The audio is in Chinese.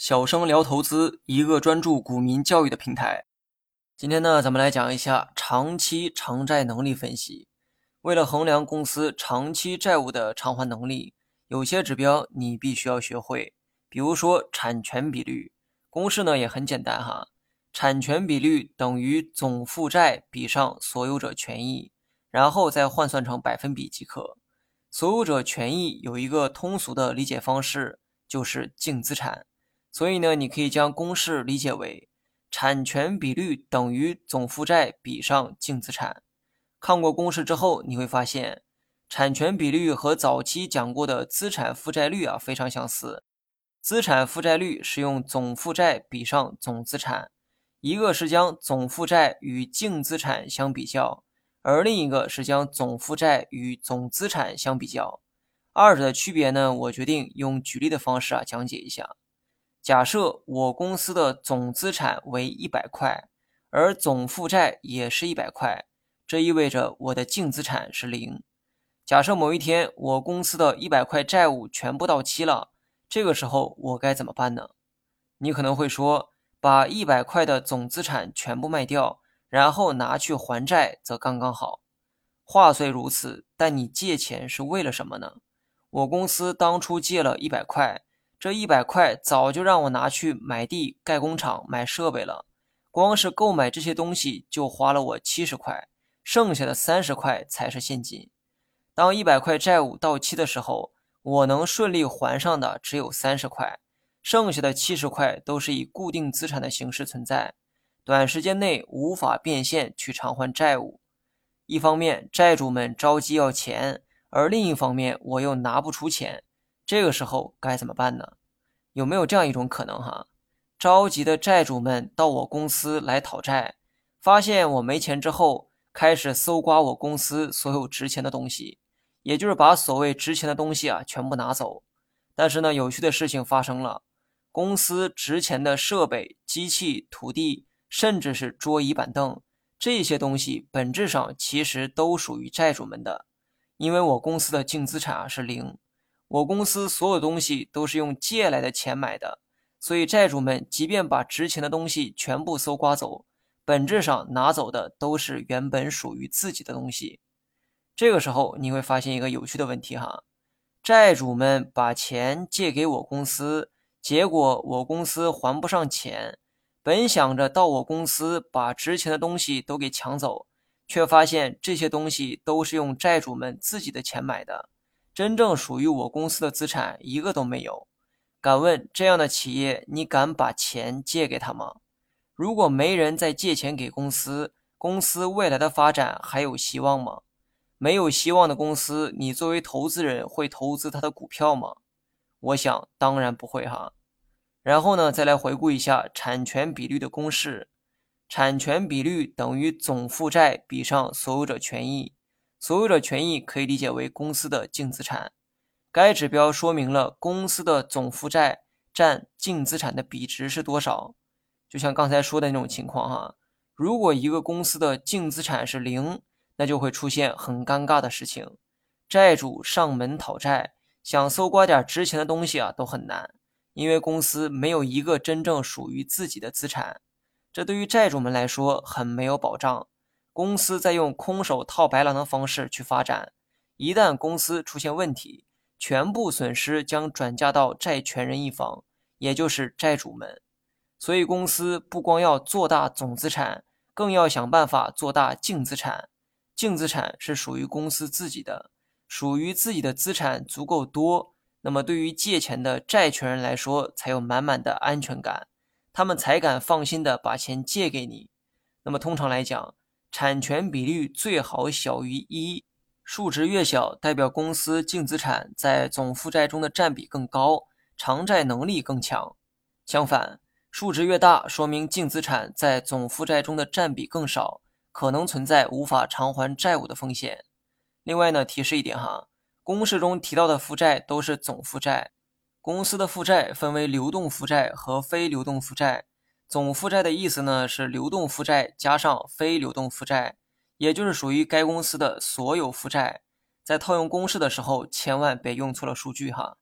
小生聊投资，一个专注股民教育的平台。今天呢，咱们来讲一下长期偿债能力分析。为了衡量公司长期债务的偿还能力，有些指标你必须要学会。比如说产权比率，公式呢也很简单哈，产权比率等于总负债比上所有者权益，然后再换算成百分比即可。所有者权益有一个通俗的理解方式，就是净资产。所以呢，你可以将公式理解为产权比率等于总负债比上净资产。看过公式之后，你会发现产权比率和早期讲过的资产负债率啊非常相似。资产负债率是用总负债比上总资产，一个是将总负债与净资产相比较，而另一个是将总负债与总资产相比较。二者的区别呢，我决定用举例的方式啊讲解一下。假设我公司的总资产为一百块，而总负债也是一百块，这意味着我的净资产是零。假设某一天我公司的一百块债务全部到期了，这个时候我该怎么办呢？你可能会说，把一百块的总资产全部卖掉，然后拿去还债，则刚刚好。话虽如此，但你借钱是为了什么呢？我公司当初借了一百块。这一百块早就让我拿去买地、盖工厂、买设备了，光是购买这些东西就花了我七十块，剩下的三十块才是现金。当一百块债务到期的时候，我能顺利还上的只有三十块，剩下的七十块都是以固定资产的形式存在，短时间内无法变现去偿还债务。一方面债主们着急要钱，而另一方面我又拿不出钱。这个时候该怎么办呢？有没有这样一种可能哈？着急的债主们到我公司来讨债，发现我没钱之后，开始搜刮我公司所有值钱的东西，也就是把所谓值钱的东西啊全部拿走。但是呢，有趣的事情发生了，公司值钱的设备、机器、土地，甚至是桌椅板凳这些东西，本质上其实都属于债主们的，因为我公司的净资产啊是零。我公司所有东西都是用借来的钱买的，所以债主们即便把值钱的东西全部搜刮走，本质上拿走的都是原本属于自己的东西。这个时候你会发现一个有趣的问题哈，债主们把钱借给我公司，结果我公司还不上钱，本想着到我公司把值钱的东西都给抢走，却发现这些东西都是用债主们自己的钱买的。真正属于我公司的资产一个都没有。敢问这样的企业，你敢把钱借给他吗？如果没人再借钱给公司，公司未来的发展还有希望吗？没有希望的公司，你作为投资人会投资他的股票吗？我想当然不会哈。然后呢，再来回顾一下产权比率的公式：产权比率等于总负债比上所有者权益。所有者权益可以理解为公司的净资产，该指标说明了公司的总负债占净资产的比值是多少。就像刚才说的那种情况哈，如果一个公司的净资产是零，那就会出现很尴尬的事情，债主上门讨债，想搜刮点值钱的东西啊都很难，因为公司没有一个真正属于自己的资产，这对于债主们来说很没有保障。公司在用空手套白狼的方式去发展，一旦公司出现问题，全部损失将转嫁到债权人一方，也就是债主们。所以，公司不光要做大总资产，更要想办法做大净资产。净资产是属于公司自己的，属于自己的资产足够多，那么对于借钱的债权人来说，才有满满的安全感，他们才敢放心的把钱借给你。那么，通常来讲，产权比率最好小于一，数值越小，代表公司净资产在总负债中的占比更高，偿债能力更强。相反，数值越大，说明净资产在总负债中的占比更少，可能存在无法偿还债务的风险。另外呢，提示一点哈，公式中提到的负债都是总负债，公司的负债分为流动负债和非流动负债。总负债的意思呢是流动负债加上非流动负债，也就是属于该公司的所有负债。在套用公式的时候，千万别用错了数据哈。